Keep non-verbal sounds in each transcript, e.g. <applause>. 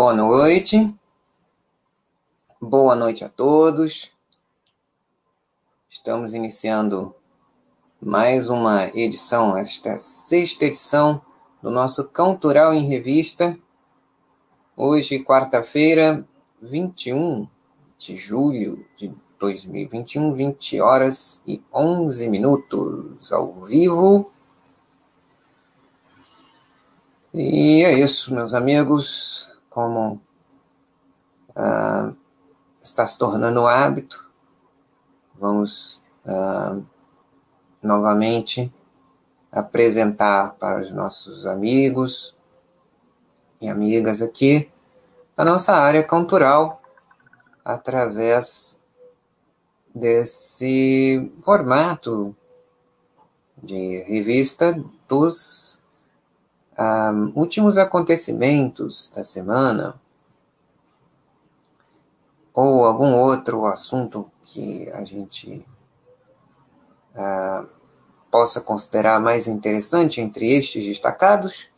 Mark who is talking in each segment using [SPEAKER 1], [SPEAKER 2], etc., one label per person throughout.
[SPEAKER 1] Boa noite. Boa noite a todos. Estamos iniciando mais uma edição, esta sexta edição do nosso Cultural em Revista. Hoje, quarta-feira, 21 de julho de 2021, 20 horas e 11 minutos ao vivo. E é isso, meus amigos. Como ah, está se tornando hábito, vamos ah, novamente apresentar para os nossos amigos e amigas aqui a nossa área cultural através desse formato de revista dos um, últimos acontecimentos da semana ou algum outro assunto que a gente uh, possa considerar mais interessante entre estes destacados,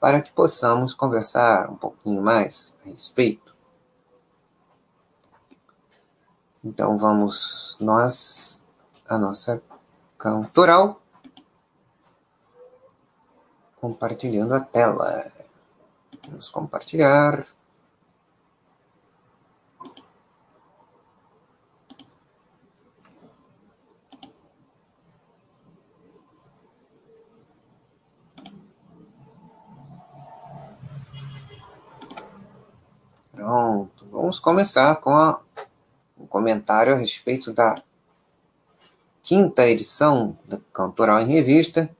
[SPEAKER 1] para que possamos conversar um pouquinho mais a respeito. Então vamos nós a nossa cantoral compartilhando a tela. Vamos compartilhar. Pronto, vamos começar com a um comentário a respeito da quinta edição da Cantoral em Revista,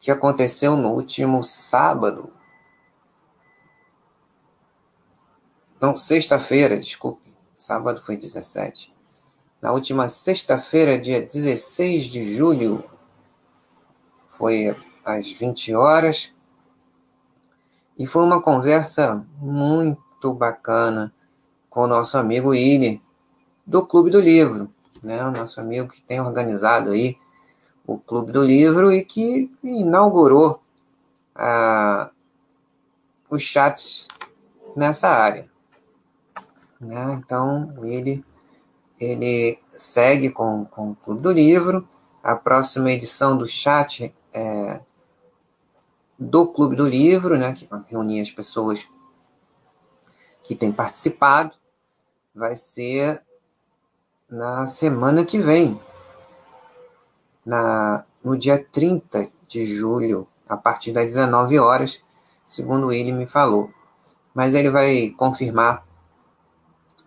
[SPEAKER 1] que aconteceu no último sábado. Não, sexta-feira, desculpe. Sábado foi 17. Na última sexta-feira, dia 16 de julho, foi às 20 horas. E foi uma conversa muito bacana com o nosso amigo Ine, do Clube do Livro, né? O nosso amigo que tem organizado aí o Clube do Livro e que inaugurou ah, os chats nessa área. Né? Então, ele, ele segue com, com o Clube do Livro. A próxima edição do chat é do Clube do Livro, né, que vai reunir as pessoas que têm participado vai ser na semana que vem, na, no dia 30 de julho, a partir das 19 horas, segundo ele me falou. Mas ele vai confirmar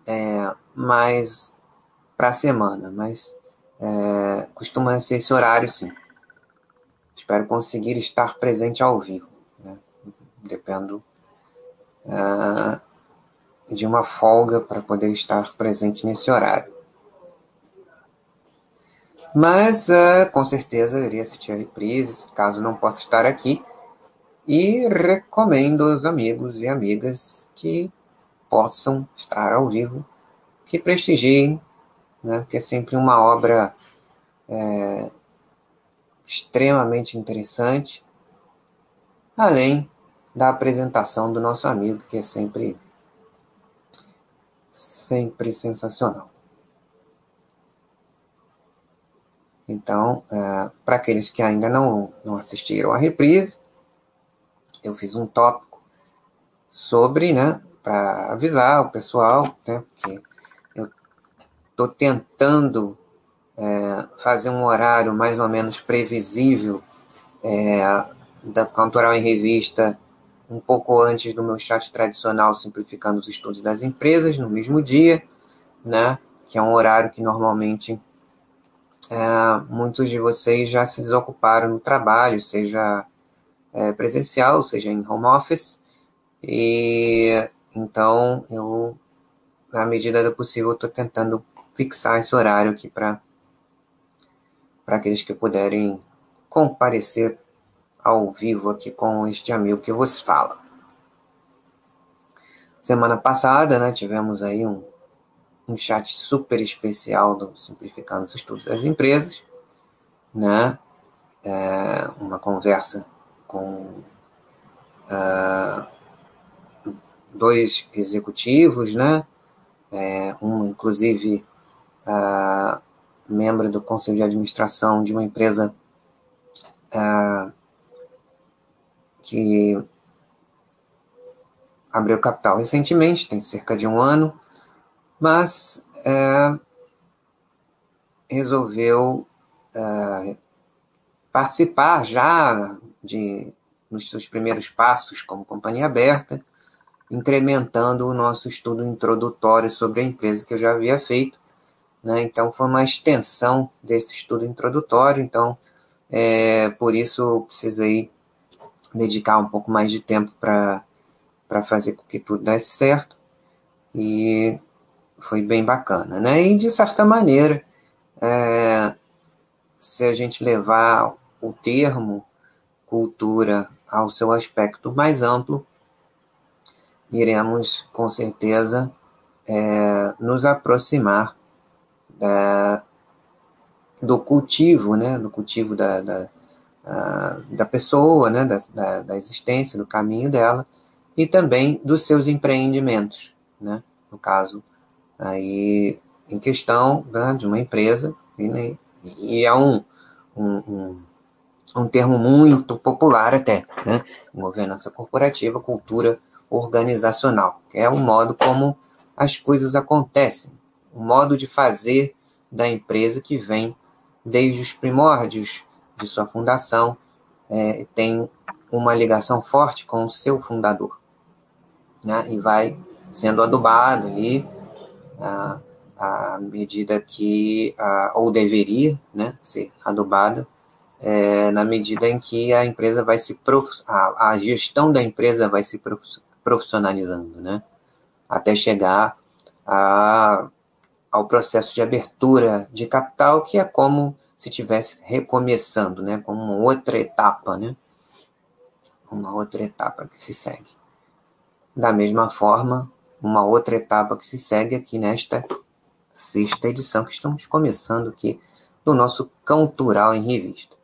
[SPEAKER 1] é, mais para a semana, mas é, costuma ser esse horário sim. Espero conseguir estar presente ao vivo. Né? Dependo. Uh, de uma folga para poder estar presente nesse horário. Mas, uh, com certeza, iria assistir a reprise, caso não possa estar aqui. E recomendo aos amigos e amigas que possam estar ao vivo, que prestigiem, né, porque é sempre uma obra é, extremamente interessante, além da apresentação do nosso amigo, que é sempre sempre sensacional. Então, é, para aqueles que ainda não, não assistiram a reprise, eu fiz um tópico sobre, né, para avisar o pessoal, né, porque eu estou tentando é, fazer um horário mais ou menos previsível é, da Cantoral em Revista um pouco antes do meu chat tradicional simplificando os estudos das empresas, no mesmo dia, né? Que é um horário que normalmente muitos de vocês já se desocuparam no trabalho, seja é, presencial, seja em home office, e então eu, na medida do possível, estou tentando fixar esse horário aqui para para aqueles que puderem comparecer ao vivo aqui com este amigo que vos fala. Semana passada, né, tivemos aí um, um chat super especial do Simplificando os Estudos das Empresas, né, é, uma conversa com uh, dois executivos, né? É, um, inclusive, uh, membro do conselho de administração de uma empresa uh, que abriu capital recentemente, tem cerca de um ano, mas uh, resolveu participar já de nos seus primeiros passos como companhia aberta, incrementando o nosso estudo introdutório sobre a empresa que eu já havia feito. Né? Então, foi uma extensão desse estudo introdutório. Então, é, por isso, eu precisei dedicar um pouco mais de tempo para fazer com que tudo desse certo. E foi bem bacana. Né? E, de certa maneira, é, se a gente levar o termo cultura ao seu aspecto mais amplo, iremos com certeza é, nos aproximar da, do cultivo, né, do cultivo da, da, da pessoa, né, da, da, da, existência, do caminho dela, e também dos seus empreendimentos, né, no caso aí em questão né, de uma empresa, e, né, e é um, um, um um termo muito popular até, né? Governança corporativa, cultura organizacional, que é o modo como as coisas acontecem, o modo de fazer da empresa que vem desde os primórdios de sua fundação, é, tem uma ligação forte com o seu fundador, né? E vai sendo adubado ali à, à medida que, a, ou deveria, né, ser adubada é, na medida em que a empresa vai se prof... a, a gestão da empresa vai se profissionalizando, né? Até chegar a, ao processo de abertura de capital, que é como se estivesse recomeçando, né? Como uma outra etapa, né? Uma outra etapa que se segue. Da mesma forma, uma outra etapa que se segue aqui nesta sexta edição que estamos começando aqui do nosso Cultural em Revista.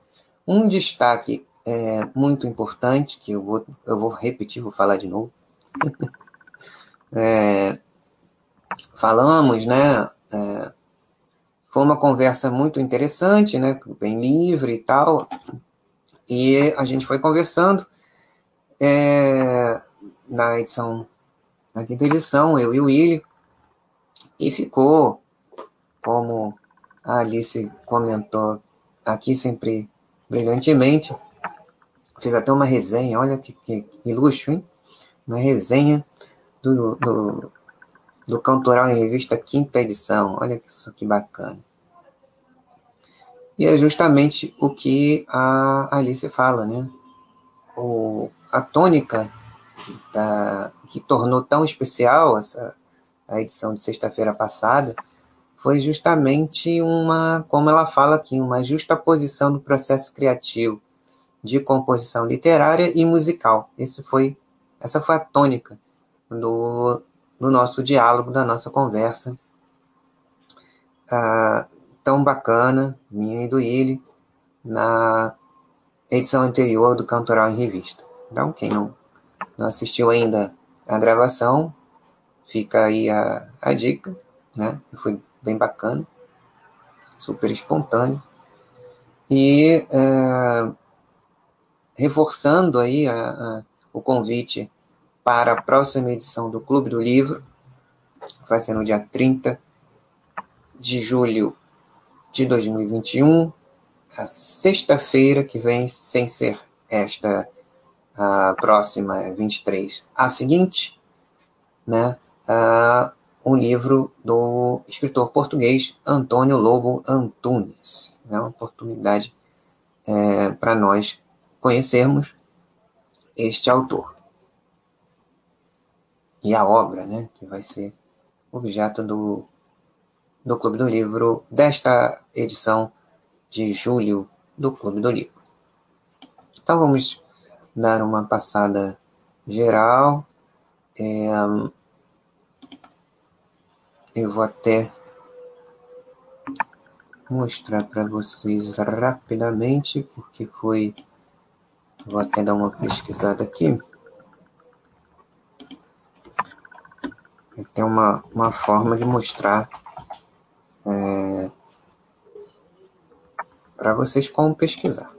[SPEAKER 1] Um destaque é, muito importante, que eu vou, eu vou repetir, vou falar de novo. <laughs> é, falamos, né? É, foi uma conversa muito interessante, né? Bem livre e tal. E a gente foi conversando. É, na edição, na quinta edição, eu e o Willi, e ficou, como a Alice comentou aqui, sempre brilhantemente. Fiz até uma resenha, olha que, que, que luxo, hein? Uma resenha do, do, do Cantoral em Revista, quinta edição. Olha isso que bacana. E é justamente o que a Alice fala, né? O, a tônica da, que tornou tão especial essa a edição de sexta-feira passada foi justamente uma, como ela fala aqui, uma justa posição do processo criativo de composição literária e musical. Esse foi, essa foi a tônica do, do nosso diálogo, da nossa conversa ah, tão bacana, minha e do Illy, na edição anterior do Cantoral em Revista. Então, quem não, não assistiu ainda a gravação, fica aí a, a dica, né? Foi bem bacana, super espontâneo. E é, reforçando aí a, a, o convite para a próxima edição do Clube do Livro, vai ser no dia 30 de julho de 2021, a sexta-feira que vem, sem ser esta a próxima, 23, a seguinte, né? um livro do escritor português Antônio Lobo Antunes. É uma oportunidade é, para nós conhecermos este autor. E a obra, né, que vai ser objeto do, do Clube do Livro desta edição de julho do Clube do Livro. Então vamos dar uma passada geral. É, eu vou até mostrar para vocês rapidamente, porque foi. Vou até dar uma pesquisada aqui. tem uma, uma forma de mostrar é, para vocês como pesquisar.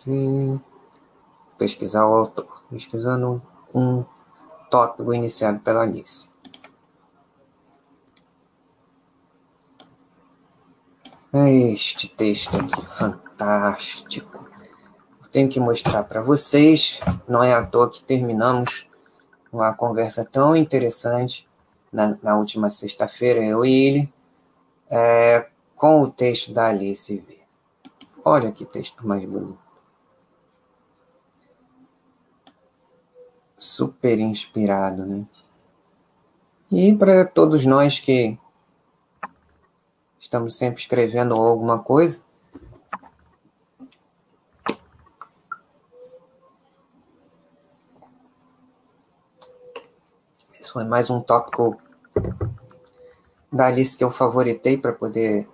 [SPEAKER 1] Aqui, pesquisar o autor, pesquisando um tópico iniciado pela Alice. É este texto aqui, fantástico. Tenho que mostrar para vocês. Não é à toa que terminamos uma conversa tão interessante na, na última sexta-feira, eu e ele, é, com o texto da Alice V. Olha que texto mais bonito. Super inspirado, né? E para todos nós que estamos sempre escrevendo alguma coisa. Esse foi mais um tópico da lista que eu favoritei para poder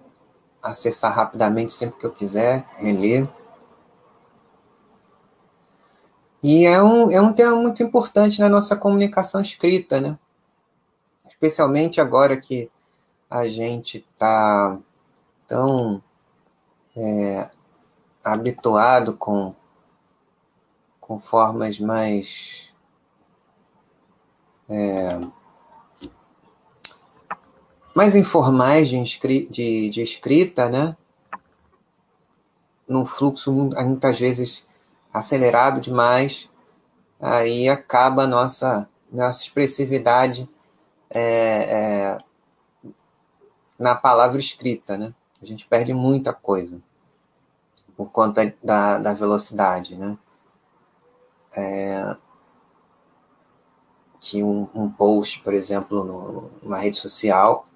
[SPEAKER 1] acessar rapidamente sempre que eu quiser, reler. E é um, é um tema muito importante na nossa comunicação escrita, né? Especialmente agora que a gente está tão é, habituado com, com formas mais é, mais informais de, de, de escrita, né? Num fluxo muitas vezes acelerado demais, aí acaba a nossa, nossa expressividade é, é, na palavra escrita, né? A gente perde muita coisa por conta da, da velocidade, né? É, que um, um, post, por exemplo, numa rede social,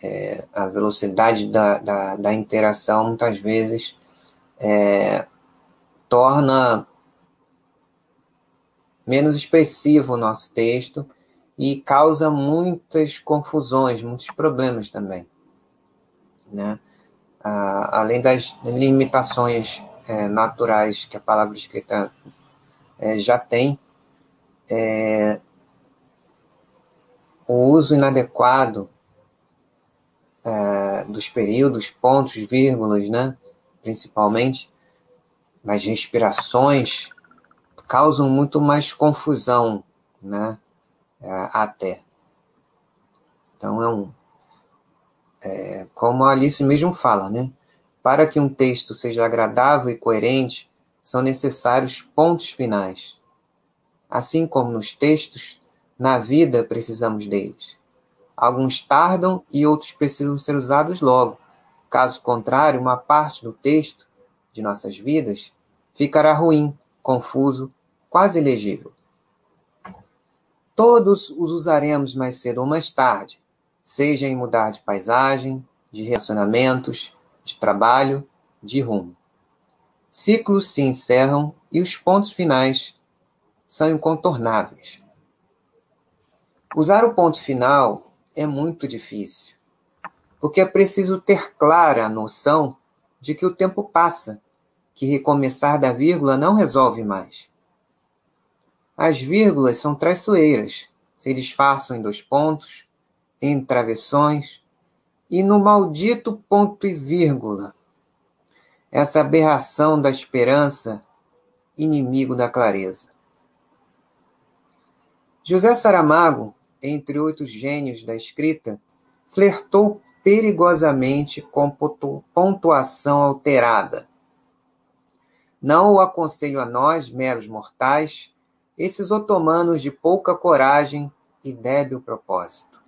[SPEAKER 1] é, a velocidade da, da, da, interação muitas vezes é, torna menos expressivo o nosso texto e causa muitas confusões, muitos problemas também. Né? Ah, além das limitações é, naturais que a palavra escrita é, já tem, é, o uso inadequado é, dos períodos, pontos, vírgulas, né? principalmente, nas respirações, causam muito mais confusão, né? É, até. Então é um. É, como a Alice mesmo fala, né? Para que um texto seja agradável e coerente, são necessários pontos finais. Assim como nos textos, na vida precisamos deles. Alguns tardam e outros precisam ser usados logo. Caso contrário, uma parte do texto de nossas vidas ficará ruim, confuso, quase ilegível. Todos os usaremos mais cedo ou mais tarde, seja em mudar de paisagem, de relacionamentos, de trabalho, de rumo. Ciclos se encerram e os pontos finais são incontornáveis. Usar o ponto final é muito difícil, porque é preciso ter clara a noção de que o tempo passa, que recomeçar da vírgula não resolve mais. As vírgulas são traiçoeiras, se disfarçam em dois pontos, em travessões e no maldito ponto e vírgula. Essa aberração da esperança, inimigo da clareza. José Saramago, entre oito gênios da escrita, flertou perigosamente com pontuação alterada. Não o aconselho a nós, meros mortais, esses otomanos de pouca coragem e débil propósito.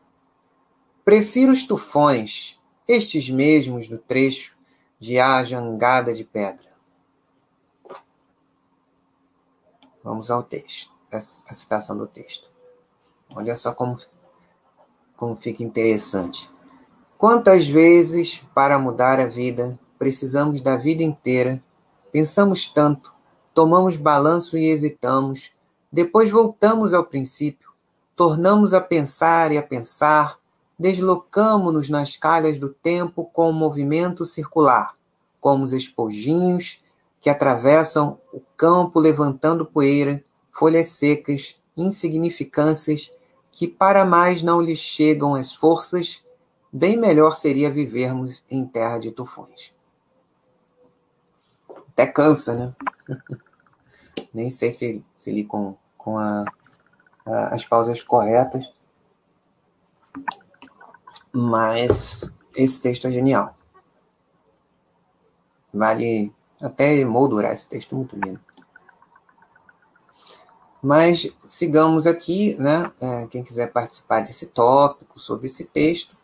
[SPEAKER 1] Prefiro os tufões, estes mesmos do trecho de A Jangada de Pedra. Vamos ao texto, a citação do texto. Olha só como, como fica interessante. Quantas vezes, para mudar a vida, precisamos da vida inteira, pensamos tanto, tomamos balanço e hesitamos, depois voltamos ao princípio, tornamos a pensar e a pensar, deslocamo-nos nas calhas do tempo com movimento circular, como os esponjinhos que atravessam o campo levantando poeira, folhas secas, insignificâncias que para mais não lhes chegam as forças, bem melhor seria vivermos em terra de tufões. Até cansa, né? <laughs> Nem sei se, se li com, com a, a, as pausas corretas, mas esse texto é genial. Vale até moldurar esse texto muito lindo. Mas sigamos aqui, né? É, quem quiser participar desse tópico, sobre esse texto,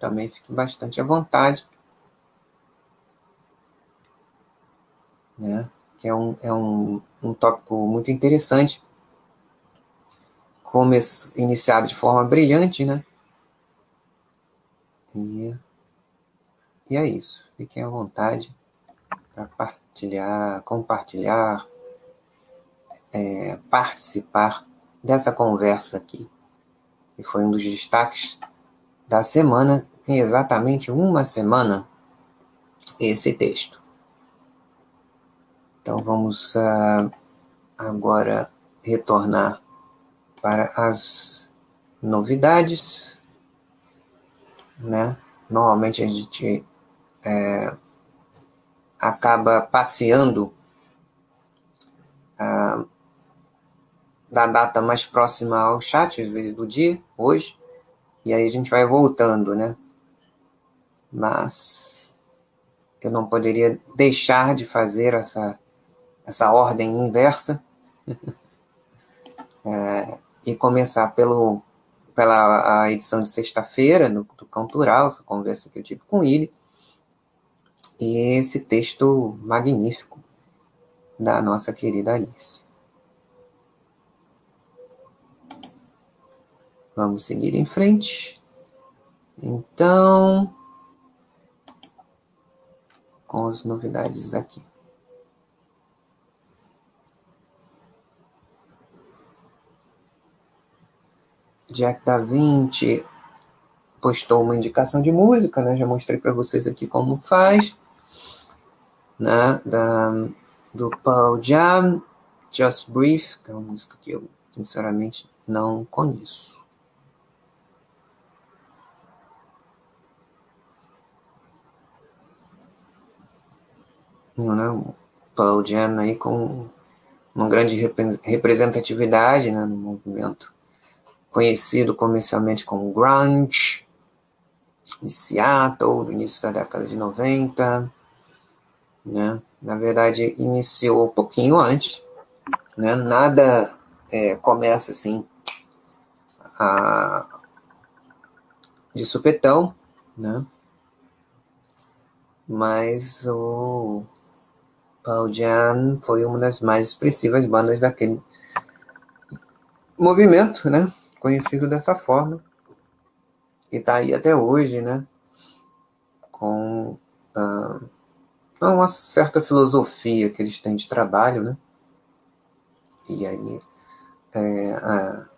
[SPEAKER 1] também fique bastante à vontade. Né? Que é um, é um, um tópico muito interessante, come, iniciado de forma brilhante, né? E, e é isso. Fiquem à vontade para partilhar, compartilhar, é, participar dessa conversa aqui, que foi um dos destaques da semana, tem exatamente uma semana esse texto. Então vamos uh, agora retornar para as novidades, né? Normalmente a gente é, acaba passeando uh, da data mais próxima ao chat, às vezes do dia, hoje, e aí a gente vai voltando, né? Mas eu não poderia deixar de fazer essa, essa ordem inversa <laughs> é, e começar pelo, pela a edição de sexta-feira do, do Cantural, essa conversa que eu tive com ele, e esse texto magnífico da nossa querida Alice. Vamos seguir em frente. Então, com as novidades aqui. Jack Da Vinci postou uma indicação de música, né? Já mostrei para vocês aqui como faz, né? Da, do Paul Jam, Just Brief, que é uma música que eu sinceramente não conheço. Né? Paul Jan aí com uma grande representatividade né, no movimento conhecido comercialmente como grunge de Seattle, no início da década de 90, né? Na verdade, iniciou um pouquinho antes, né? Nada é, começa assim a, de supetão, né? Mas o Pearl Jam foi uma das mais expressivas bandas daquele movimento, né? Conhecido dessa forma. E tá aí até hoje, né? Com uh, uma certa filosofia que eles têm de trabalho, né? E aí é uh,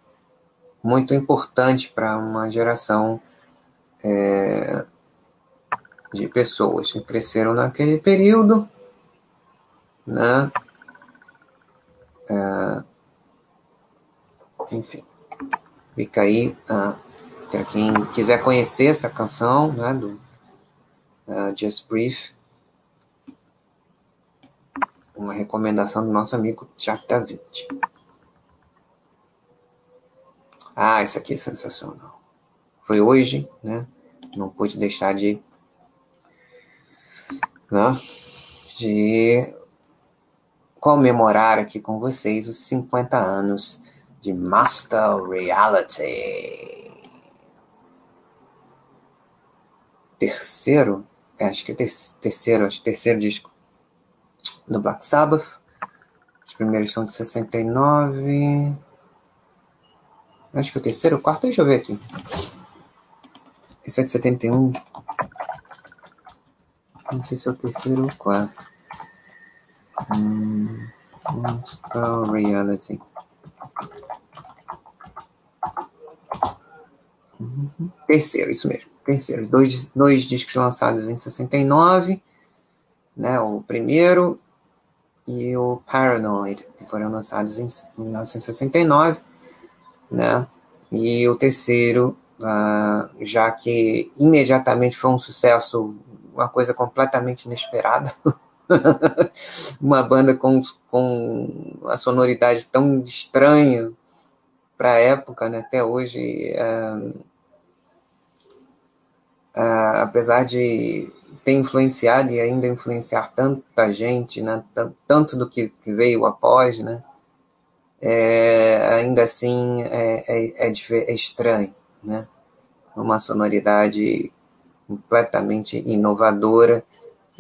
[SPEAKER 1] muito importante para uma geração é, de pessoas que cresceram naquele período né? É, enfim, fica aí uh, para quem quiser conhecer essa canção, né, do uh, Just Brief, uma recomendação do nosso amigo Jack Da Vinci. Ah, isso aqui é sensacional. Foi hoje, né? Não pude deixar de, né, de comemorar aqui com vocês os 50 anos de Master Reality. Terceiro, é, acho que é terceiro, acho que terceiro disco do Black Sabbath. Os primeiros são de 69. Acho que o terceiro, o quarto, deixa eu ver aqui. Esse é de 71. Não sei se é o terceiro ou o quarto. Monster Reality. Terceiro, isso mesmo. Terceiro. Dois, dois discos lançados em 69, né? O primeiro e o Paranoid, que foram lançados em 1969, né? E o terceiro, uh, já que imediatamente foi um sucesso, uma coisa completamente inesperada. <laughs> <laughs> uma banda com, com a sonoridade tão estranha para a época, né? até hoje, uh, uh, apesar de ter influenciado e ainda influenciar tanta gente, né? tanto do que veio após, né? É, ainda assim é, é, é, é estranho, né? uma sonoridade completamente inovadora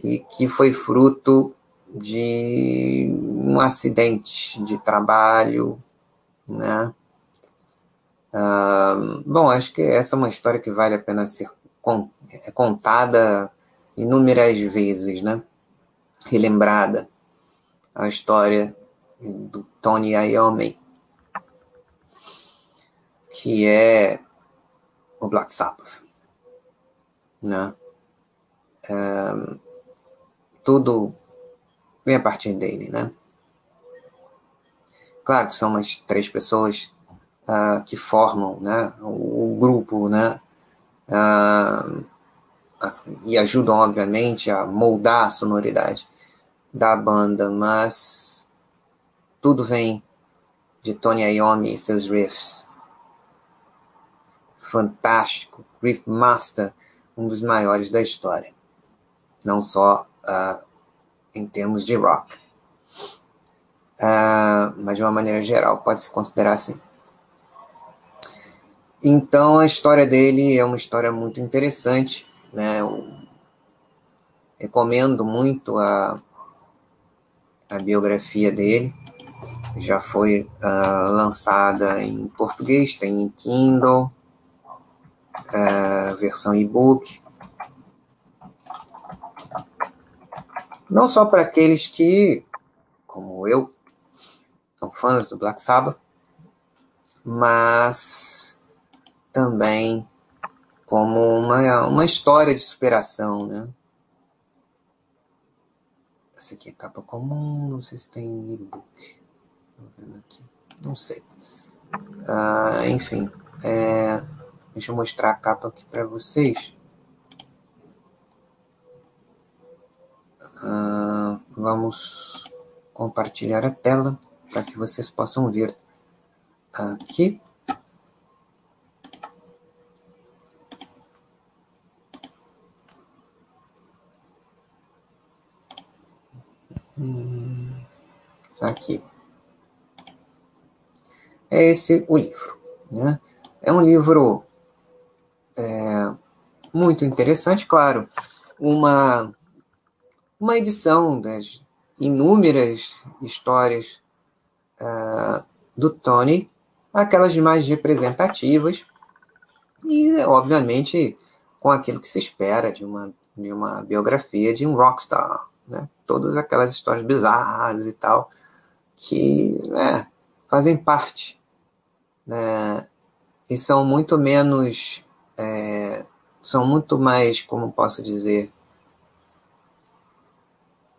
[SPEAKER 1] e que foi fruto de um acidente de trabalho, né? Ah, bom, acho que essa é uma história que vale a pena ser contada inúmeras vezes, né? Relembrada a história do Tony Iommi, que é o Black Sabbath, né? Um, tudo vem a partir dele, né? Claro que são umas três pessoas uh, que formam, né? O, o grupo, né? Uh, e ajudam, obviamente, a moldar a sonoridade da banda, mas tudo vem de Tony Iommi e seus riffs. Fantástico, riff master, um dos maiores da história. Não só uh, em termos de rock, uh, mas de uma maneira geral, pode se considerar assim. Então a história dele é uma história muito interessante né? Eu recomendo muito a, a biografia dele. Já foi uh, lançada em português, tem em Kindle, uh, versão e-book. Não só para aqueles que, como eu, são fãs do Black Sabbath, mas também como uma, uma história de superação, né? Essa aqui é capa comum, não sei se tem e-book. Não sei. Ah, enfim, é, deixa eu mostrar a capa aqui para vocês. Ah, vamos compartilhar a tela para que vocês possam ver aqui. Hum, aqui. É esse o livro. Né? É um livro é, muito interessante, claro. Uma, uma edição das inúmeras histórias uh, do Tony, aquelas mais representativas, e, obviamente, com aquilo que se espera de uma, de uma biografia de um rockstar né? Todas aquelas histórias bizarras e tal, que né, fazem parte, né? E são muito menos, é, são muito mais, como posso dizer,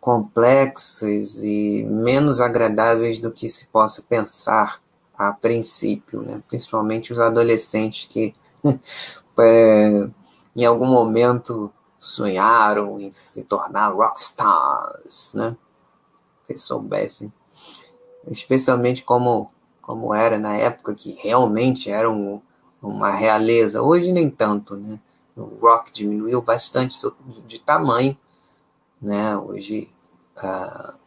[SPEAKER 1] complexas e menos agradáveis do que se possa pensar a princípio, né? principalmente os adolescentes que <laughs> é, em algum momento sonharam em se tornar rockstars, né? Se soubessem. Especialmente como, como era na época que realmente era um, uma realeza. Hoje nem tanto, né? O rock diminuiu bastante de tamanho, né? Hoje, uh,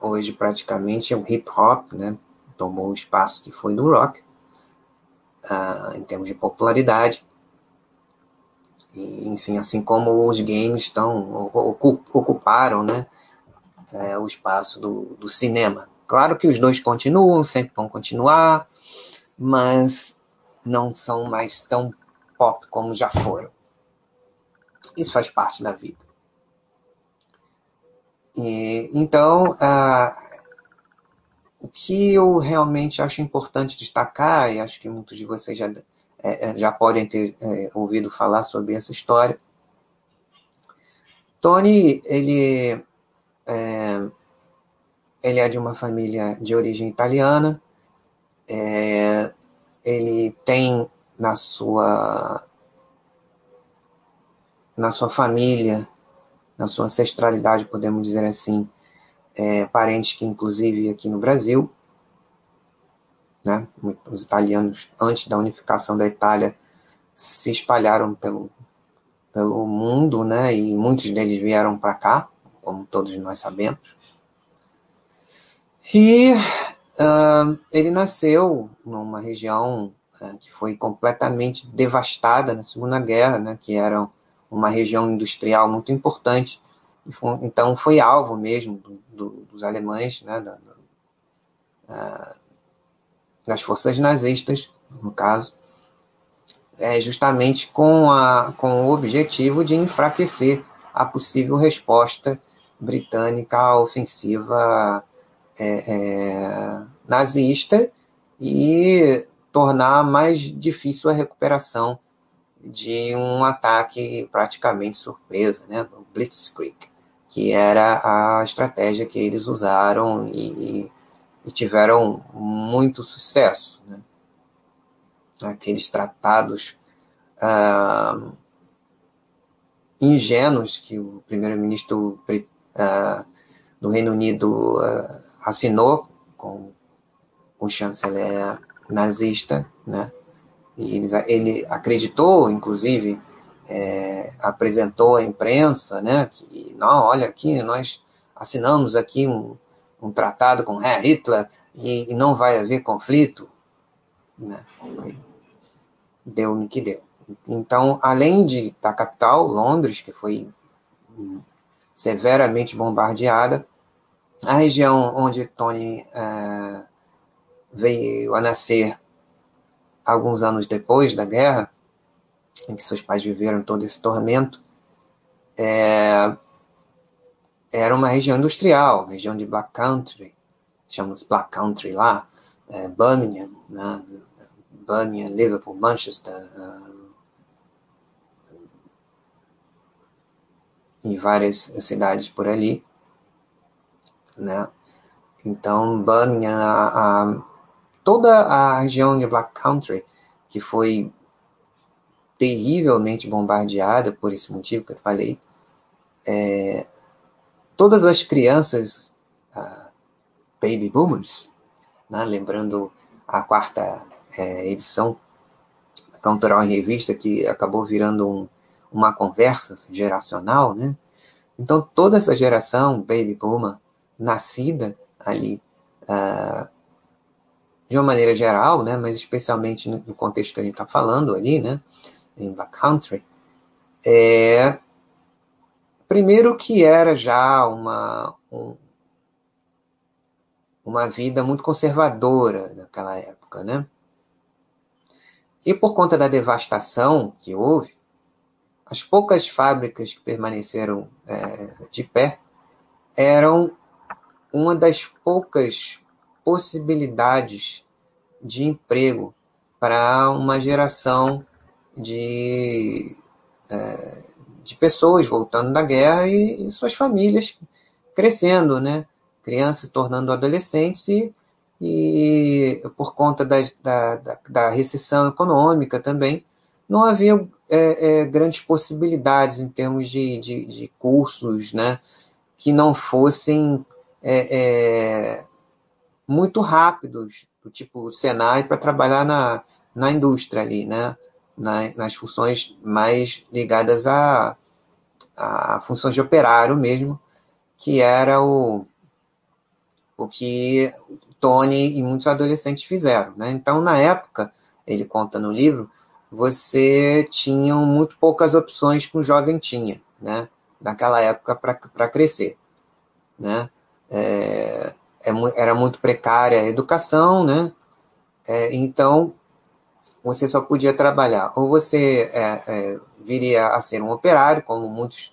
[SPEAKER 1] hoje praticamente o hip hop, né? Tomou o espaço que foi do rock, uh, em termos de popularidade enfim, assim como os games estão ocuparam, né, é, o espaço do, do cinema. Claro que os dois continuam, sempre vão continuar, mas não são mais tão pop como já foram. Isso faz parte da vida. Então, o que eu realmente acho importante destacar, e acho que muitos de vocês já, é, é já podem ter é, ouvido falar sobre essa história, Tony, ele é, ele é de uma família de origem italiana, é, ele tem na sua na sua família, na sua ancestralidade, podemos dizer assim, é, parentes que inclusive aqui no Brasil, né, os italianos antes da unificação da Itália se espalharam pelo pelo mundo, né, e muitos deles vieram para cá, como todos nós sabemos. E uh, ele nasceu numa região uh, que foi completamente devastada na Segunda Guerra, né, que era uma região industrial muito importante. Então foi alvo mesmo do, do, dos alemães, né, da, uh, das forças nazistas, no caso, é, justamente com, a, com o objetivo de enfraquecer a possível resposta britânica à ofensiva é, é, nazista e tornar mais difícil a recuperação de um ataque praticamente surpresa, né, o Blitzkrieg, que era a estratégia que eles usaram e, e tiveram muito sucesso. Né? Aqueles tratados ah, ingênuos que o primeiro-ministro uh, do Reino Unido uh, assinou com, com o chanceler nazista, né? E ele acreditou, inclusive, é, apresentou à imprensa, né? Que não, olha aqui, nós assinamos aqui um, um tratado com Hitler e, e, não vai haver conflito, né? Deu no que deu. Então, além de da capital, Londres, que foi severamente bombardeada, a região onde Tony é, veio a nascer alguns anos depois da guerra, em que seus pais viveram todo esse tormento, é, era uma região industrial, região de Black Country, chamamos Black Country lá, é, Birmingham, né, Birmingham, Liverpool, Manchester, uh, em várias cidades por ali, né? Então, Birmingham, a, a, toda a região de Black Country, que foi terrivelmente bombardeada por esse motivo que eu falei, é, todas as crianças baby boomers, né? lembrando a quarta é, edição Cultural em Revista, que acabou virando um, uma conversa geracional, né? Então, toda essa geração baby boomer, nascida ali, uh, de uma maneira geral, né? Mas especialmente no contexto que a gente está falando ali, né? Em Black Country, é... Primeiro que era já uma, um, uma vida muito conservadora naquela época, né? E por conta da devastação que houve, as poucas fábricas que permaneceram é, de pé eram uma das poucas possibilidades de emprego para uma geração de, é, de pessoas voltando da guerra e, e, suas famílias crescendo, né? Crianças tornando adolescentes e, e por conta da, da, da recessão econômica também, não havia é, é, grandes possibilidades em termos de, de, de, cursos, né, que não fossem é, é muito rápidos, do tipo Senai, para trabalhar na, na indústria ali, né, na, nas funções mais ligadas a, a funções de operário mesmo, que era o, o que Tony e muitos adolescentes fizeram. Né? Então, na época, ele conta no livro, você tinha muito poucas opções que um jovem tinha, né? Naquela época para crescer, né? É, era muito precária a educação, né? É, então você só podia trabalhar. Ou você é, é viria a ser um operário, como muitos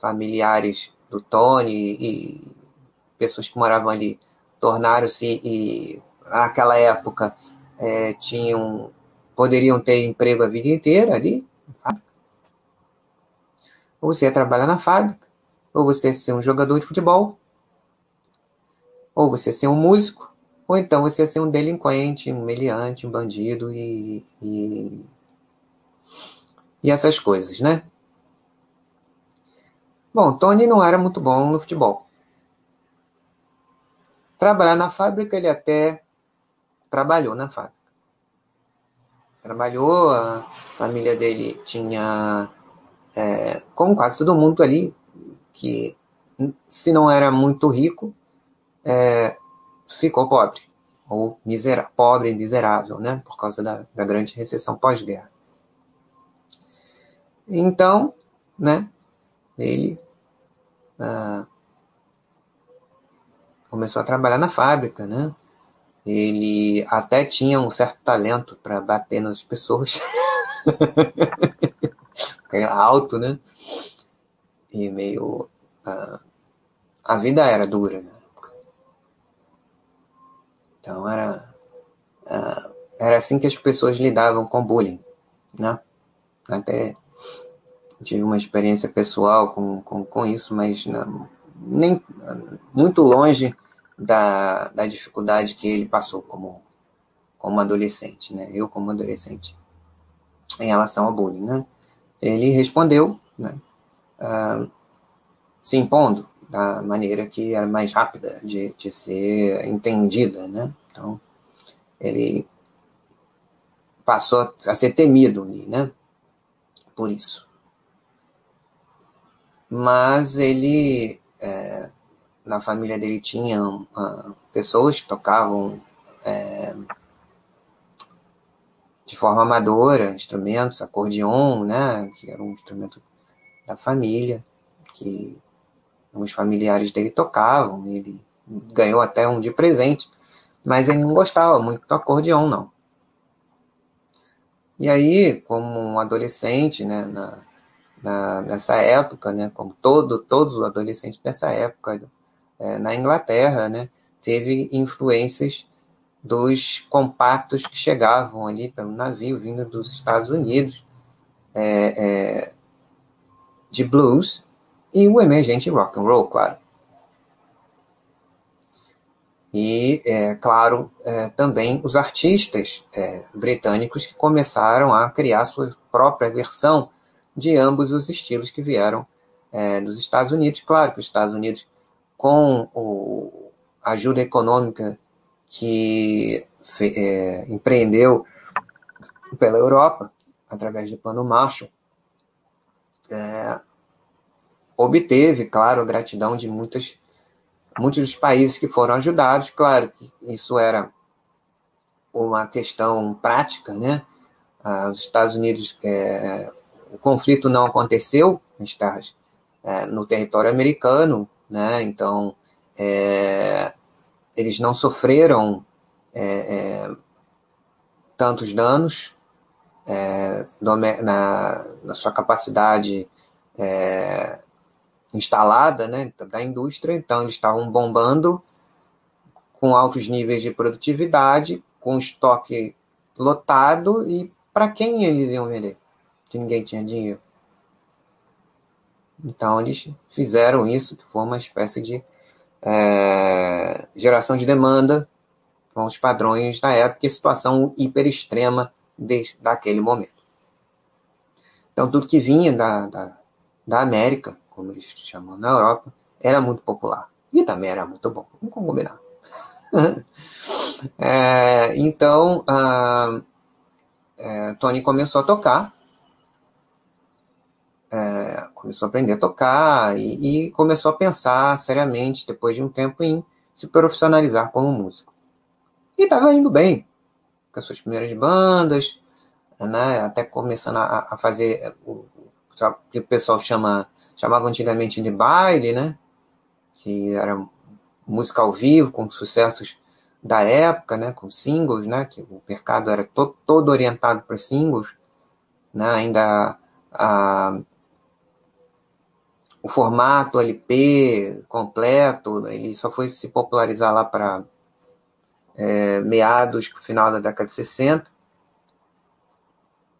[SPEAKER 1] familiares do Tony e pessoas que moravam ali tornaram-se e naquela época é, tinham poderiam ter emprego a vida inteira ali. Ou você ia trabalhar na fábrica ou você ia ser um jogador de futebol ou você ser um músico ou então você ser um delinquente um meliante um bandido e, e, e essas coisas né bom Tony não era muito bom no futebol Trabalhar na fábrica, ele até trabalhou na fábrica. Trabalhou, a família dele tinha, é, como quase todo mundo ali, que se não era muito rico, é, ficou pobre, ou pobre e miserável, né, por causa da, da grande recessão pós-guerra. Então, né, ele ah, começou a trabalhar na fábrica, né? Ele até tinha um certo talento para bater nas pessoas. <laughs> Era alto, né? E meio. Uh, a vida era dura época. Então era. Uh, era assim que as pessoas lidavam com bullying, né? Até tive uma experiência pessoal com, com, com isso, mas não, nem muito longe da, da dificuldade que ele passou como, como adolescente, né? Eu como adolescente, em relação ao bullying, né? Ele respondeu, né? Uh, se impondo da maneira que era mais rápida de, de ser entendida, né? Então, ele passou a ser temido ali, né? Por isso. Mas ele é, na família dele tinha uh, pessoas que tocavam é, de forma amadora instrumentos, acordeon, né, que era um instrumento da família, que os familiares dele tocavam, ele ganhou até um de presente, mas ele não gostava muito do acordeon, não. E aí, como um adolescente, né, na, na, nessa época, né, como todo, todos os adolescentes dessa época, é, na Inglaterra, né, teve influências dos compactos que chegavam ali pelo navio vindo dos Estados Unidos, é, é, de blues e o emergente rock and roll, claro. E, é, claro, é, também os artistas é, britânicos que começaram a criar sua própria versão de ambos os estilos que vieram é, dos Estados Unidos. Claro que os Estados Unidos com a ajuda econômica que é, empreendeu pela Europa, através do Plano Marshall, é, obteve, claro, a gratidão de muitas, muitos dos países que foram ajudados. Claro que isso era uma questão prática, né? Ah, os Estados Unidos, é, o conflito não aconteceu está, é, no território americano, né? Então, é, eles não sofreram é, é tantos danos é, na, na, sua capacidade é, instalada né, da indústria, então eles estavam bombando com altos níveis de produtividade, com estoque lotado e para quem eles iam vender? Que ninguém tinha dinheiro. Então, eles fizeram isso, que foi uma espécie de é, geração de demanda com os padrões da época e situação hiper extrema de, daquele momento. Então, tudo que vinha da, da, da América, como eles chamam na Europa, era muito popular. E também era muito bom. Vamos combinar. <laughs> é, então, é, Tony começou a tocar é, começou a aprender a tocar e, e, começou a pensar seriamente, depois de um tempo, em se profissionalizar como músico. E estava indo bem, com as suas primeiras bandas, né, até começando a, a fazer que o pessoal chama, chamava antigamente de baile, né, que era música ao vivo, com sucessos da época, né, com singles, né, que o mercado era to, todo orientado para singles, né, ainda a, o formato LP completo, ele só foi se popularizar lá para é, meados, final da década de 60.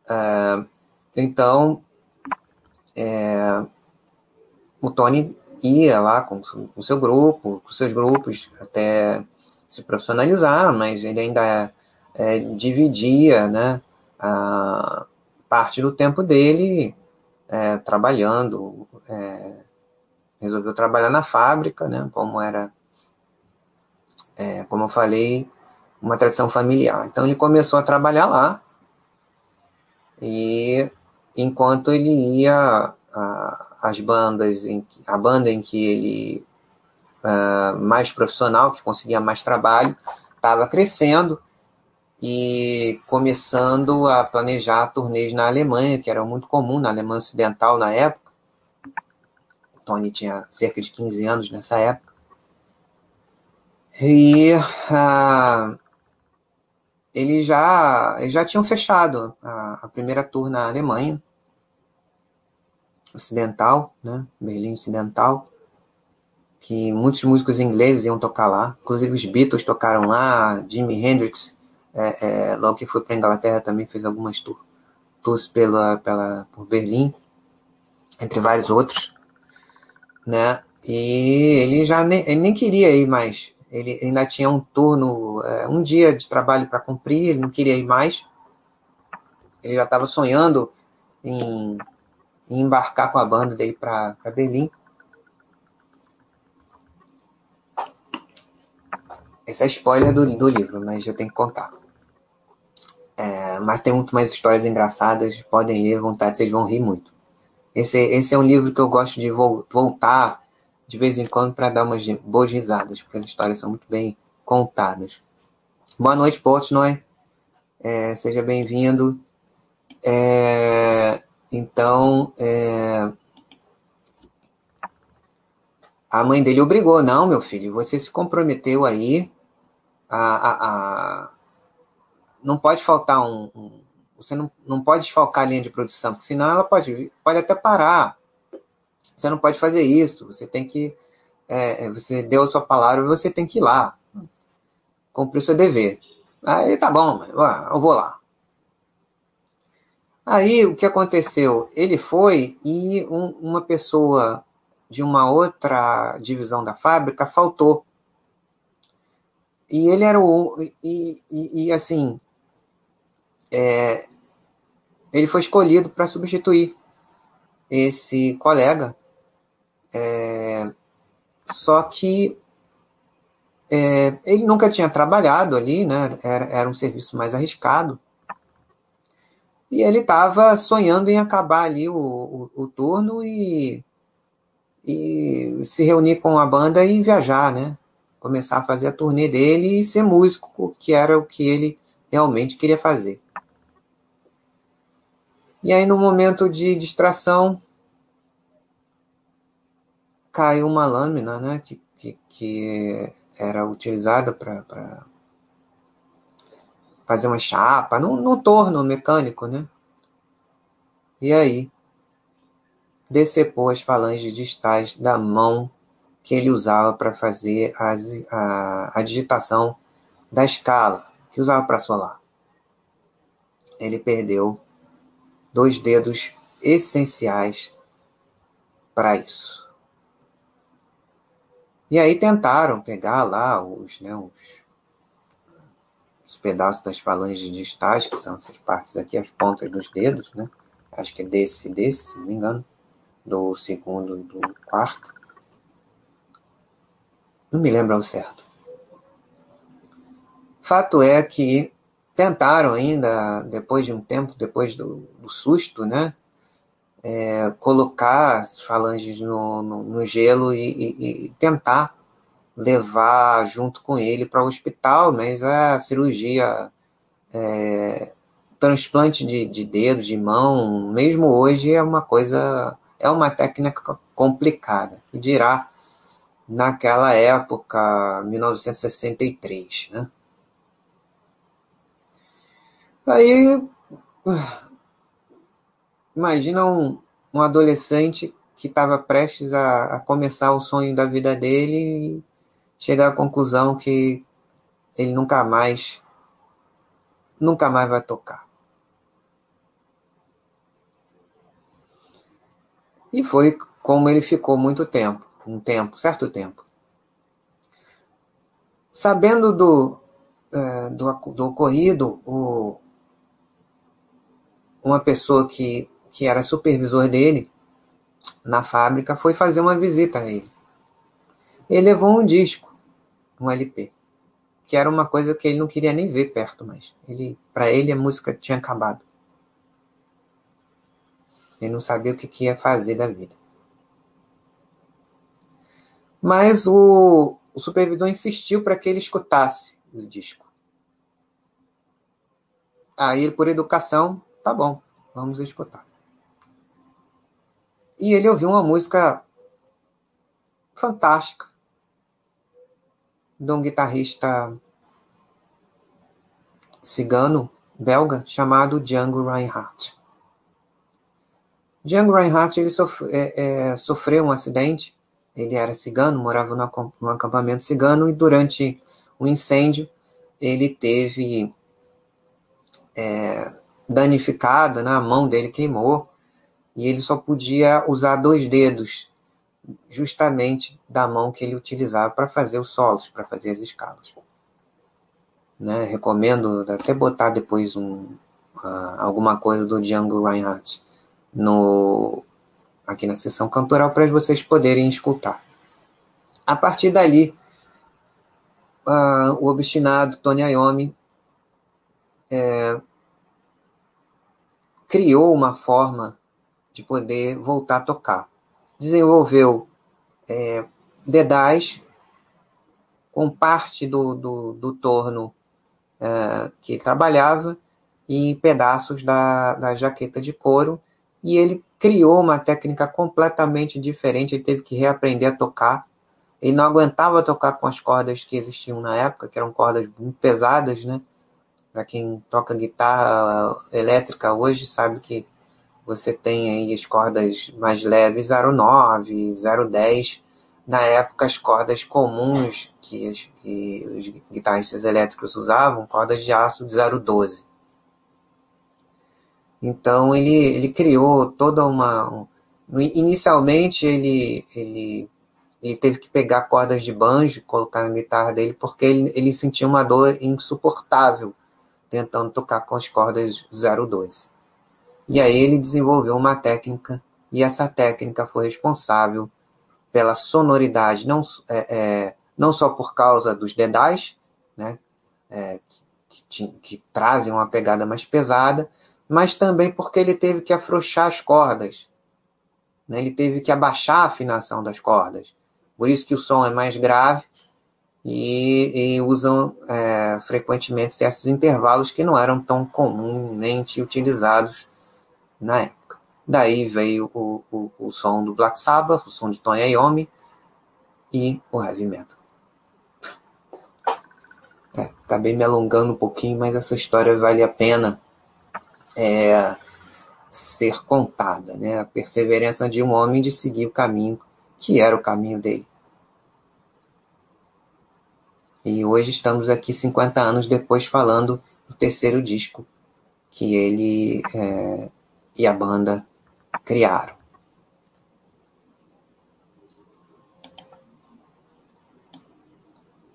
[SPEAKER 1] É, então, é, o Tony ia lá com o seu grupo, com seus grupos, até se profissionalizar, mas ele ainda é, dividia né, a parte do tempo dele é, trabalhando, é, resolveu trabalhar na fábrica, né, como era, é, como eu falei, uma tradição familiar. Então ele começou a trabalhar lá e enquanto ele ia a, as bandas, em, a banda em que ele uh, mais profissional, que conseguia mais trabalho, estava crescendo e começando a planejar turnês na Alemanha, que era muito comum na Alemanha Ocidental na época. O Tony tinha cerca de 15 anos nessa época. E uh, eles já, eles já tinham fechado a, a primeira tour na Alemanha Ocidental, né? Berlim Ocidental, que muitos músicos ingleses iam tocar lá, inclusive os Beatles tocaram lá, Jimi Hendrix, é, é, logo que foi para Inglaterra também fez algumas tour, tours pela, pela, por Berlim, entre vários outros, né? E ele já nem, ele nem queria ir mais. Ele ainda tinha um turno, é, um dia de trabalho para cumprir, ele não queria ir mais. Ele já estava sonhando em e embarcar com a banda dele para Berlim. Esse é spoiler do, do livro, mas eu tenho que contar. É, mas tem muito mais histórias engraçadas, podem ler à vontade, vocês vão rir muito. Esse, esse é um livro que eu gosto de voltar de vez em quando para dar umas boas risadas, porque as histórias são muito bem contadas. Boa noite, Portnoy. É, seja bem-vindo. É, então, é... a mãe dele obrigou, não, meu filho, você se comprometeu aí a, a, a... não pode faltar um, um, você não, não pode desfalcar a linha de produção, porque senão ela pode, pode até parar. Você não pode fazer isso, você tem que, é, é você deu a sua palavra, você tem que ir lá, cumprir o seu dever. Aí tá bom, eu vou lá. Aí o que aconteceu? Ele foi e um, uma pessoa de uma outra divisão da fábrica faltou. E ele era o. E, e, e assim. É, ele foi escolhido para substituir esse colega. É, só que é, ele nunca tinha trabalhado ali, né? Era, era um serviço mais arriscado. E ele estava sonhando em acabar ali o, o, o, turno e, e se reunir com a banda e viajar, né? Começar a fazer a turnê dele e ser músico, que era o que ele realmente queria fazer. E aí, no momento de distração, caiu uma lâmina, né? Que, que, que era utilizada para fazer uma chapa, no, no torno mecânico, né? E aí, decepou as falanges distais da mão que ele usava para fazer as, a, a digitação da escala, que usava para solar. Ele perdeu dois dedos essenciais para isso. E aí tentaram pegar lá os, né, os os pedaços das falanges distais, que são essas partes aqui, as pontas dos dedos, né? Acho que é desse desse, se não me engano, do segundo e do quarto. Não me lembro ao certo. Fato é que tentaram ainda, depois de um tempo, depois do, do susto, né? É, colocar as falanges no, no, no gelo e, e, e tentar levar junto com ele para o hospital, mas a cirurgia, é, transplante de, de dedos, de mão, mesmo hoje é uma coisa, é uma técnica complicada, e dirá naquela época, 1963, né? Aí, imagina um, um adolescente que estava prestes a, a, começar o sonho da vida dele e chegar à conclusão que ele nunca mais nunca mais vai tocar. E foi como ele ficou muito tempo, um tempo, certo tempo. Sabendo do, uh, do, do, ocorrido, o, uma pessoa que, que era supervisor dele na fábrica foi fazer uma visita a ele. Ele levou um disco, um LP, que era uma coisa que ele não queria nem ver perto mais. Ele, para ele a música tinha acabado. Ele não sabia o que, que ia fazer da vida. Mas o, o supervisor insistiu para que ele escutasse o disco. Aí, por educação, tá bom, vamos escutar. E ele ouviu uma música fantástica de um guitarrista cigano belga chamado Django Reinhardt. Django Reinhardt ele sofre, é, é, sofreu um acidente. Ele era cigano, morava no, acampamento cigano e durante um incêndio ele teve é, danificado, né? a mão dele queimou e ele só podia usar dois dedos, justamente da mão que ele utilizava para fazer os solos, para fazer as escalas. Né? Recomendo até botar depois um, uh, alguma coisa do Django Reinhardt no, aqui na sessão cantoral para vocês poderem escutar. A partir dali, uh, o obstinado Tony Iommi é, criou uma forma de poder voltar a tocar. Desenvolveu é, dedais com parte do, do, do torno é, que trabalhava e pedaços da, da jaqueta de couro e ele criou uma técnica completamente diferente, ele teve que reaprender a tocar. Ele não aguentava tocar com as cordas que existiam na época, que eram cordas muito pesadas, né? Para quem toca guitarra elétrica hoje sabe que você tem aí as cordas mais leves 0,9, 0,10. Na época, as cordas comuns que, as, que os guitarristas elétricos usavam, cordas de aço de 0,12. Então, ele, ele criou toda uma. Inicialmente, ele, ele, ele teve que pegar cordas de banjo, colocar na guitarra dele, porque ele, ele sentia uma dor insuportável tentando tocar com as cordas 012. E aí ele desenvolveu uma técnica, e essa técnica foi responsável pela sonoridade, não, é, é, não só por causa dos dedais, né, é, que, que, que trazem uma pegada mais pesada, mas também porque ele teve que afrouxar as cordas. Né, ele teve que abaixar a afinação das cordas. Por isso que o som é mais grave e, e usam é, frequentemente certos intervalos que não eram tão comumente utilizados na época. Daí veio o, o, o som do Black Sabbath, o som de Tony Iommi e o heavy metal. É, acabei me alongando um pouquinho, mas essa história vale a pena é, ser contada, né? A perseverança de um homem de seguir o caminho que era o caminho dele. E hoje estamos aqui 50 anos depois falando do terceiro disco que ele é, e a banda criaram.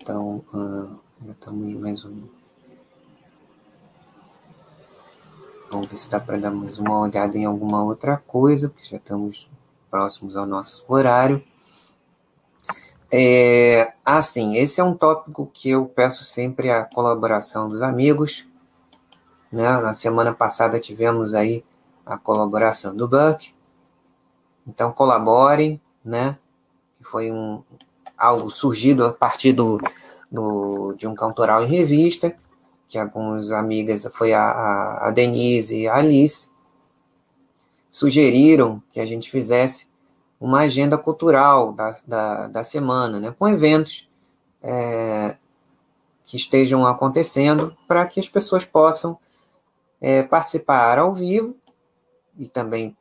[SPEAKER 1] Então, uh, já estamos em mais um. Vamos ver se dá para dar mais uma olhada em alguma outra coisa, porque já estamos próximos ao nosso horário. É, assim, esse é um tópico que eu peço sempre a colaboração dos amigos. Né? Na semana passada tivemos aí a colaboração do Buck. Então colaborem, né? Foi um, algo surgido a partir do, do, de um cantoral em revista, que algumas amigas, foi a, a Denise e a Alice, sugeriram que a gente fizesse uma agenda cultural da, da, da semana, né, com eventos é, que estejam acontecendo para que as pessoas possam é, participar ao vivo e também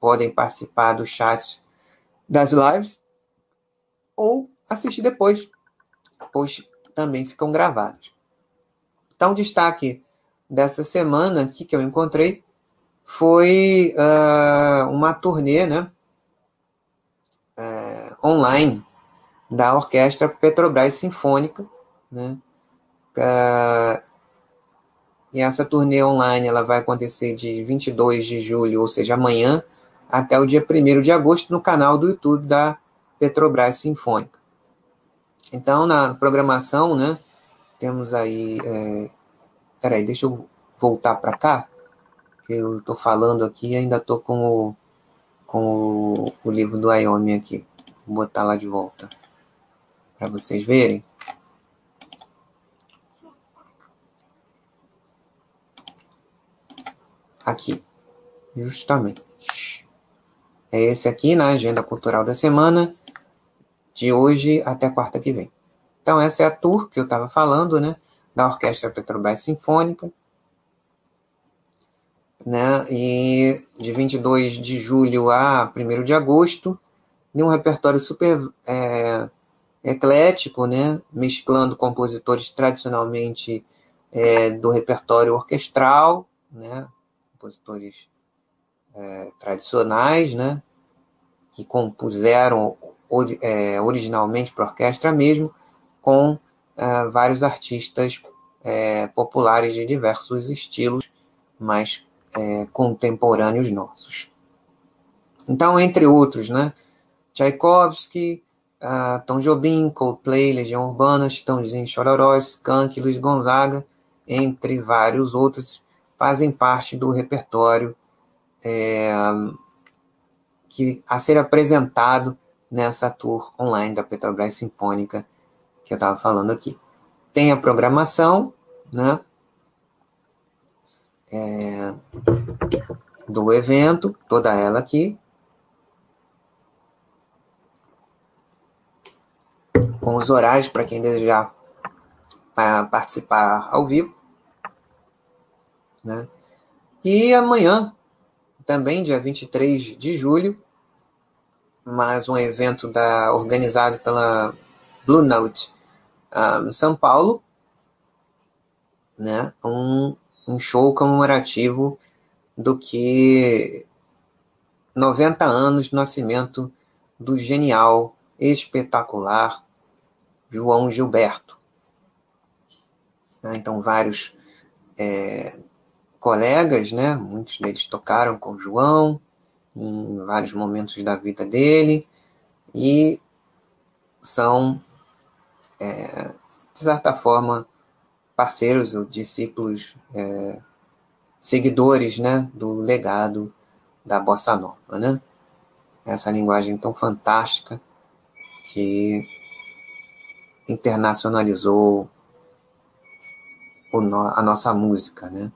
[SPEAKER 1] podem participar do chat das lives ou assistir depois, pois também ficam gravadas. Então, destaque dessa semana aqui que eu encontrei foi uh, uma turnê né, uh, online da Orquestra Petrobras Sinfônica. Né, uh, e essa turnê online ela vai acontecer de 22 de julho, ou seja, amanhã, até o dia 1 de agosto, no canal do YouTube da Petrobras Sinfônica. Então, na programação, né, temos aí. É... Peraí, deixa eu voltar para cá, que eu estou falando aqui e ainda estou com, o, com o, o livro do Wyoming aqui. Vou botar lá de volta para vocês verem. Aqui, justamente. É esse aqui na agenda cultural da semana de hoje até quarta que vem. Então, essa é a tour que eu estava falando, né? Da Orquestra Petrobras Sinfônica. Né? E de 22 de julho a 1 de agosto, em um repertório super é, eclético, né? Mesclando compositores tradicionalmente é, do repertório orquestral, né? Compositores é, tradicionais, né? Que compuseram é, originalmente para orquestra mesmo, com é, vários artistas é, populares de diversos estilos, mais é, contemporâneos nossos. Então, entre outros, né, Tchaikovsky, uh, Tom Jobim, Coldplay, Legião Urbana, Chitãozinho Chororó, Skank, Luiz Gonzaga, entre vários outros, fazem parte do repertório é, que a ser apresentado nessa tour online da Petrobras Sinfônica que eu estava falando aqui. Tem a programação, né? É, do evento, toda ela aqui. Com os horários para quem desejar participar ao vivo. Né? E amanhã, também dia 23 de julho, mais um evento da, organizado pela Blue Note um, São Paulo, né? Um, um show comemorativo do que 90 anos de nascimento do genial, espetacular João Gilberto. Então, vários é, colegas, né? Muitos deles tocaram com João, em vários momentos da vida dele e são, é, de certa forma, parceiros ou discípulos, é, seguidores né, do legado da Bossa Nova. Né? Essa linguagem tão fantástica que internacionalizou a nossa música, né?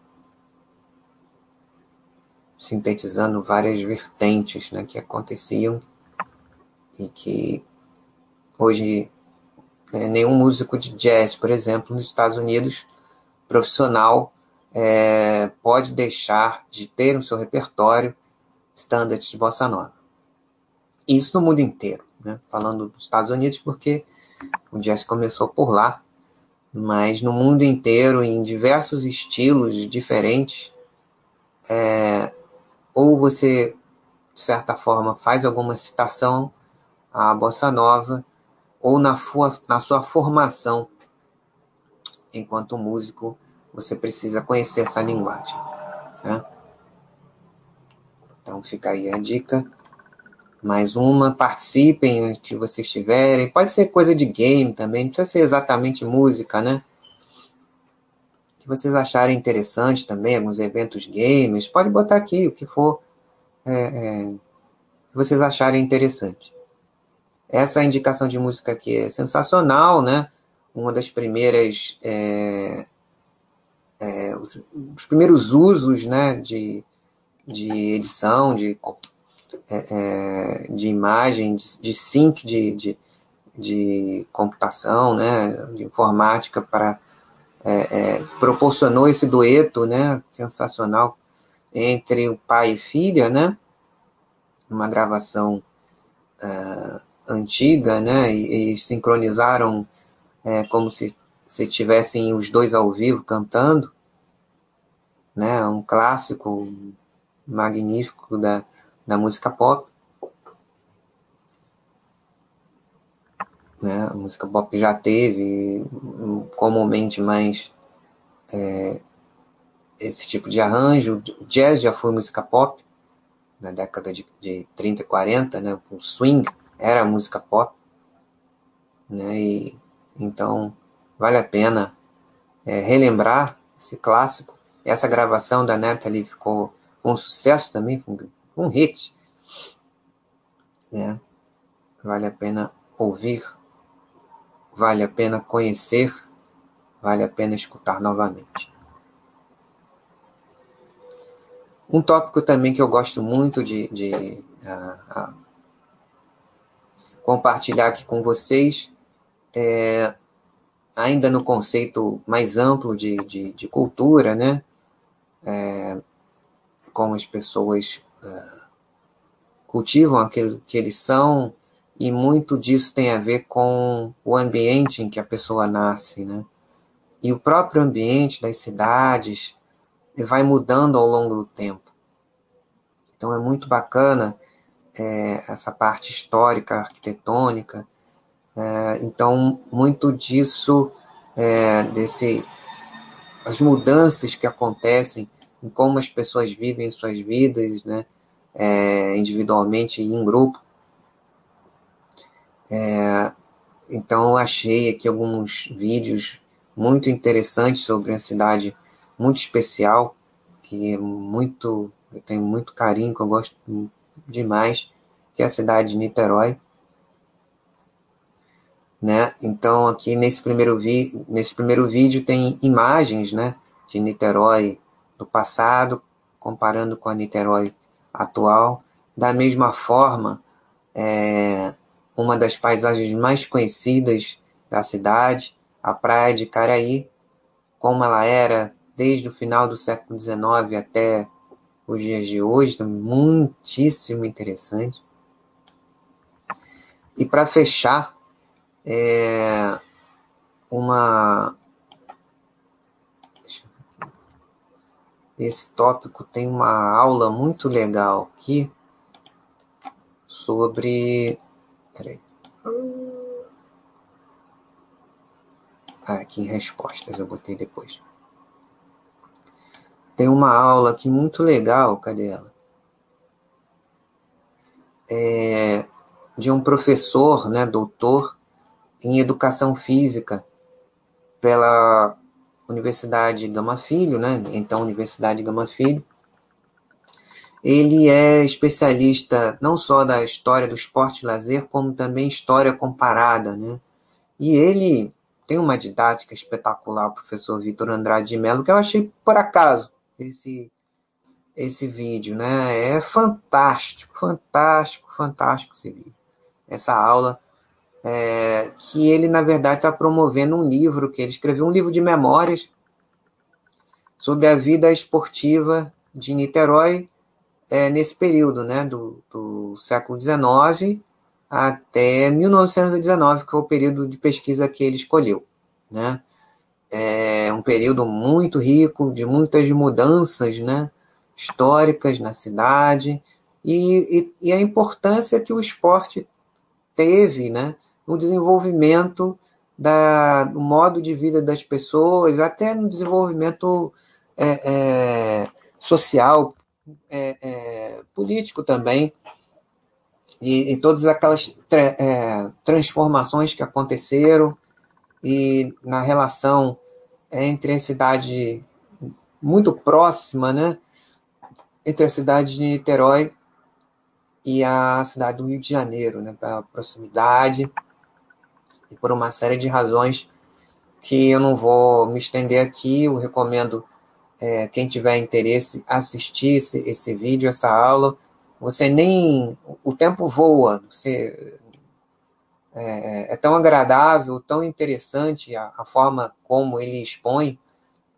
[SPEAKER 1] Sintetizando várias vertentes né, que aconteciam e que hoje né, nenhum músico de jazz, por exemplo, nos Estados Unidos, profissional, é, pode deixar de ter no seu repertório standards de bossa nova. Isso no mundo inteiro, né? falando dos Estados Unidos, porque o jazz começou por lá, mas no mundo inteiro, em diversos estilos diferentes, é, ou você, de certa forma, faz alguma citação à bossa nova, ou na, na sua formação enquanto músico, você precisa conhecer essa linguagem. Né? Então fica aí a dica. Mais uma, participem onde vocês estiverem. Pode ser coisa de game também, não precisa ser exatamente música, né? Vocês acharem interessante também, alguns eventos games, pode botar aqui o que for é, é, que vocês acharem interessante. Essa indicação de música aqui é sensacional, né? Uma das primeiras, é, é os, os, primeiros usos, né, de, de edição, de, é, é, de imagem, de, de sync, de, de, de computação, né, de informática para é, é, proporcionou esse dueto, né, sensacional entre o pai e filha, né, uma gravação uh, antiga, né? E, e sincronizaram é, como se, se tivessem os dois ao vivo cantando, né? Um clássico magnífico da, da música pop. Né? A música pop já teve comumente mais é, esse tipo de arranjo. O jazz já foi música pop na década de, de 30 e 40, né? O swing era música pop, né? E então vale a pena é, relembrar esse clássico. Essa gravação da Natalie ficou um sucesso também, um hit, né? Vale a pena ouvir, vale a pena conhecer, vale a pena escutar novamente. Um tópico também que eu gosto muito de, de uh, uh, compartilhar aqui com vocês, é, ainda no conceito mais amplo de, de, de cultura, né? É, como as pessoas uh, cultivam aquilo que eles são, e muito disso tem a ver com o ambiente em que a pessoa nasce, né? E o próprio ambiente das cidades, vai mudando ao longo do tempo. Então é muito bacana é, essa parte histórica, arquitetônica. É, então muito disso, é, desse, as mudanças que acontecem em como as pessoas vivem suas vidas, né, é, individualmente e em grupo. É, então achei aqui alguns vídeos muito interessantes sobre a cidade muito especial, que é muito, eu tenho muito carinho, que eu gosto demais, que é a cidade de Niterói. Né? Então aqui nesse primeiro, vi nesse primeiro vídeo tem imagens né, de Niterói do passado, comparando com a Niterói atual. Da mesma forma, é, uma das paisagens mais conhecidas da cidade, a Praia de Caraí, como ela era desde o final do século XIX até os dias de hoje, muitíssimo interessante. E para fechar, é uma. Esse tópico tem uma aula muito legal aqui sobre. Ah, aqui em respostas, eu botei depois. Tem uma aula aqui muito legal, cadê ela? É, de um professor, né, doutor em educação física pela Universidade Gama Filho, né, então Universidade Gama Filho. Ele é especialista não só da história do esporte e lazer, como também história comparada, né? E ele tem uma didática espetacular, o professor Vitor Andrade de Mello, que eu achei por acaso esse esse vídeo, né? É fantástico, fantástico, fantástico esse vídeo. Essa aula é, que ele na verdade está promovendo um livro que ele escreveu um livro de memórias sobre a vida esportiva de Niterói é, nesse período, né? Do, do século XIX até 1919, que foi o período de pesquisa que ele escolheu, né? é um período muito rico, de muitas mudanças né, históricas na cidade, e, e, e, a importância que o esporte teve né, no desenvolvimento da, do modo de vida das pessoas, até no desenvolvimento é, é, social, é, é político também, e, e todas aquelas tra é, transformações que aconteceram e na relação entre a cidade muito próxima, né, entre a cidade de Niterói e a cidade do Rio de Janeiro, né, pela proximidade e por uma série de razões que eu não vou me estender aqui. Eu recomendo é, quem tiver interesse assistir esse, esse vídeo, essa aula. Você nem o tempo voa, você é, é, tão agradável, tão interessante a, a forma como ele expõe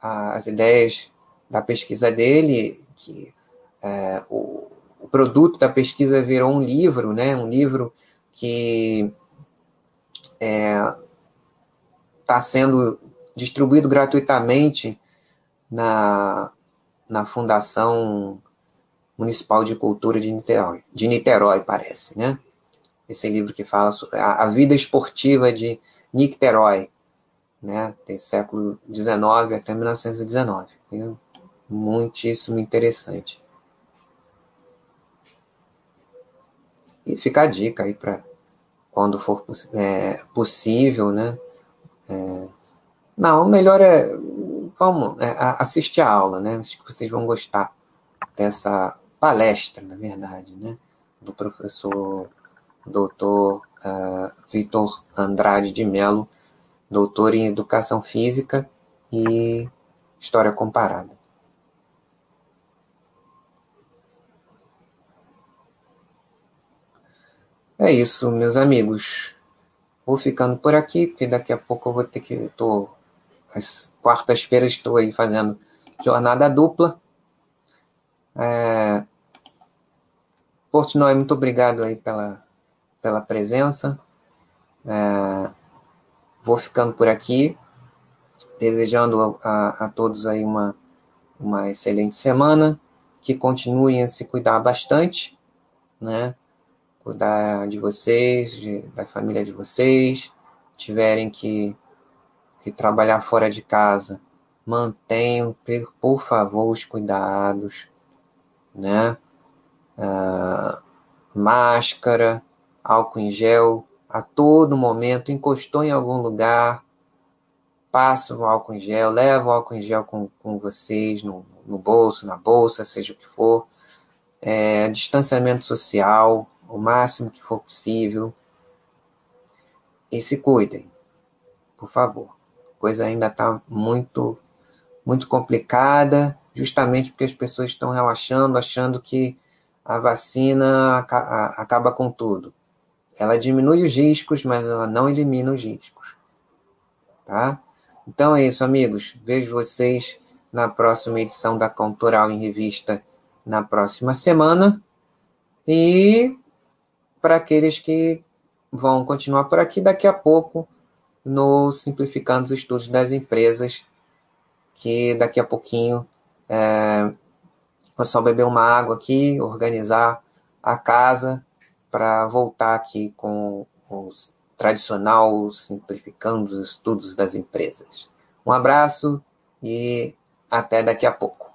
[SPEAKER 1] a, as ideias da pesquisa dele, que é, o, o, produto da pesquisa virou um livro, né, um livro que está é, tá sendo distribuído gratuitamente na, na Fundação Municipal de Cultura de Niterói, de Niterói, parece, né? Esse livro que fala sobre a, a vida esportiva de Niterói, né? Tem século XIX até 1919. Tem muitíssimo interessante. E fica a dica aí para quando for é, possível, né? É, não, melhor é vamos é, assistir a aula, né? Acho que vocês vão gostar dessa palestra, na verdade, né? Do professor doutor uh, Vitor Andrade de Mello, doutor em Educação Física e História Comparada. É isso, meus amigos. Vou ficando por aqui, porque daqui a pouco eu vou ter que. Tô, às quartas-feiras estou aí fazendo jornada dupla. É, Portnoy, muito obrigado aí pela, pela presença. É, vou ficando por aqui, desejando a, a todos aí uma, uma excelente semana, que continuem a se cuidar bastante, né? Cuidar de vocês, de, da família de vocês, tiverem que, que trabalhar fora de casa, mantenham, por favor, os cuidados, né? uh, máscara, álcool em gel, a todo momento, encostou em algum lugar, passa o álcool em gel, leva o álcool em gel com, com vocês no, no bolso, na bolsa, seja o que for. É, distanciamento social, o máximo que for possível. E se cuidem, por favor. Coisa ainda está muito, muito complicada, justamente porque as pessoas estão relaxando, achando que a vacina acaba com tudo. Ela diminui os riscos, mas ela não elimina os riscos. Tá? Então é isso, amigos. Vejo vocês na próxima edição da Cultural em Revista na próxima semana. E para aqueles que vão continuar por aqui, daqui a pouco, no Simplificando os Estudos das Empresas, que daqui a pouquinho é, Vou só beber uma água aqui, organizar a casa para voltar aqui com o tradicional simplificando os estudos das empresas. Um abraço e até daqui a pouco.